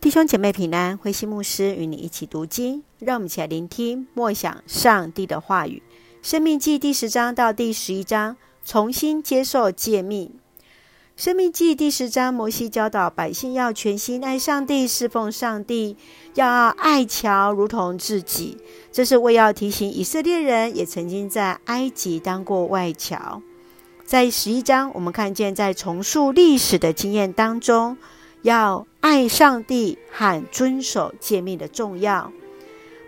弟兄姐妹平安，慧馨牧师与你一起读经，让我们一起来聆听默想上帝的话语。生命记第十章到第十一章，重新接受诫命。生命记第十章，摩西教导百姓要全心爱上帝，侍奉上帝，要爱侨如同自己。这是为要提醒以色列人，也曾经在埃及当过外侨。在十一章，我们看见在重述历史的经验当中，要爱上帝和遵守诫命的重要。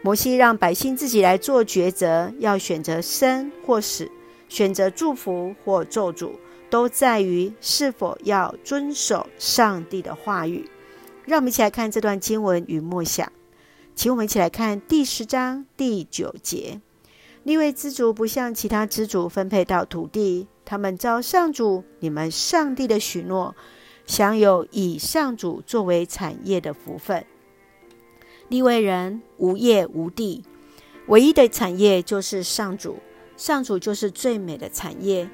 摩西让百姓自己来做抉择，要选择生或死，选择祝福或咒诅，都在于是否要遵守上帝的话语。让我们一起来看这段经文与默想。请我们一起来看第十章第九节：利未支族不像其他支族分配到土地，他们照上主你们上帝的许诺。享有以上主作为产业的福分。利未人无业无地，唯一的产业就是上主，上主就是最美的产业。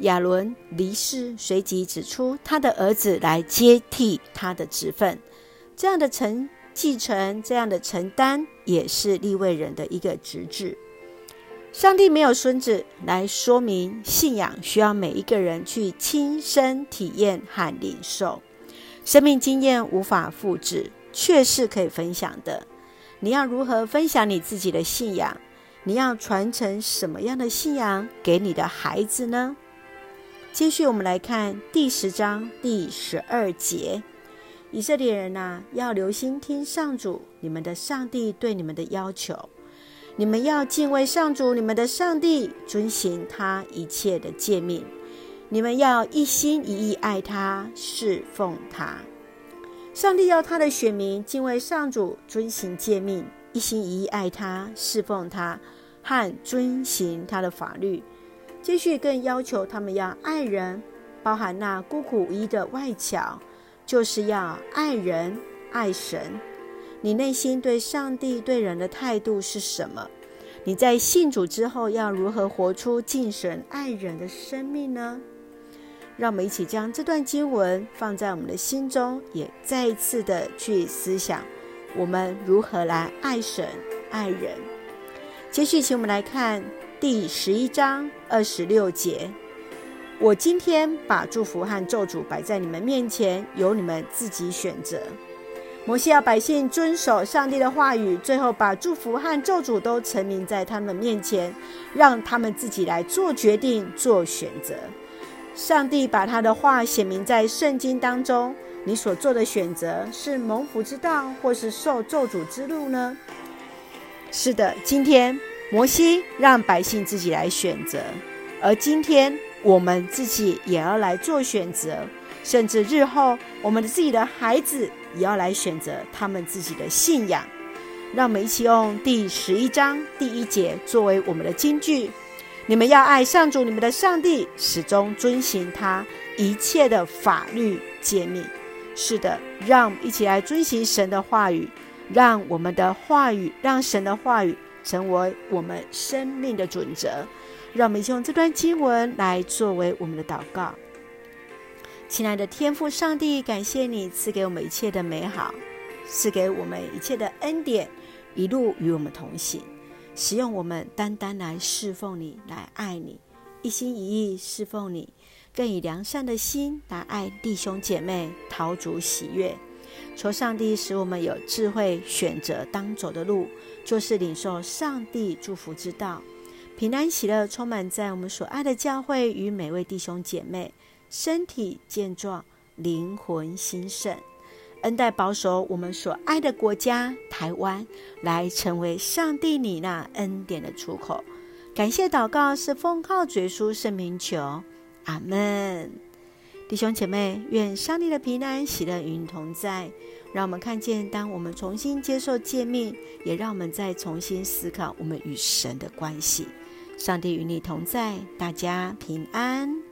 亚伦离世，随即指出他的儿子来接替他的职分。这样的承继承，这样的承担，也是利未人的一个职志。上帝没有孙子来说明信仰，需要每一个人去亲身体验和领受。生命经验无法复制，却是可以分享的。你要如何分享你自己的信仰？你要传承什么样的信仰给你的孩子呢？接续我们来看第十章第十二节：以色列人啊，要留心听上主你们的上帝对你们的要求。你们要敬畏上主，你们的上帝，遵行他一切的诫命。你们要一心一意爱他，侍奉他。上帝要他的选民敬畏上主，遵行诫命，一心一意爱他，侍奉他，和遵行他的法律。继续更要求他们要爱人，包含那孤苦无依的外侨，就是要爱人、爱神。你内心对上帝、对人的态度是什么？你在信主之后要如何活出敬神爱人的生命呢？让我们一起将这段经文放在我们的心中，也再一次的去思想我们如何来爱神、爱人。接续，请我们来看第十一章二十六节：我今天把祝福和咒诅摆在你们面前，由你们自己选择。摩西要百姓遵守上帝的话语，最后把祝福和咒诅都沉明在他们面前，让他们自己来做决定、做选择。上帝把他的话写明在圣经当中，你所做的选择是蒙福之道，或是受咒诅之路呢？是的，今天摩西让百姓自己来选择，而今天我们自己也要来做选择，甚至日后我们的自己的孩子。也要来选择他们自己的信仰，让我们一起用第十一章第一节作为我们的金句：你们要爱上主你们的上帝，始终遵行他一切的法律诫命。是的，让我们一起来遵行神的话语，让我们的话语，让神的话语成为我们生命的准则。让我们一起用这段经文来作为我们的祷告。亲爱的天父上帝，感谢你赐给我们一切的美好，赐给我们一切的恩典，一路与我们同行，使用我们单单来侍奉你，来爱你，一心一意侍奉你，更以良善的心来爱弟兄姐妹，讨主喜悦。求上帝使我们有智慧选择当走的路，就是领受上帝祝福之道，平安喜乐充满在我们所爱的教会与每位弟兄姐妹。身体健壮，灵魂兴盛，恩待保守我们所爱的国家台湾，来成为上帝你那恩典的出口。感谢祷告是奉靠主耶稣圣名求，阿门。弟兄姐妹，愿上帝的平安喜乐与你同在。让我们看见，当我们重新接受诫命，也让我们再重新思考我们与神的关系。上帝与你同在，大家平安。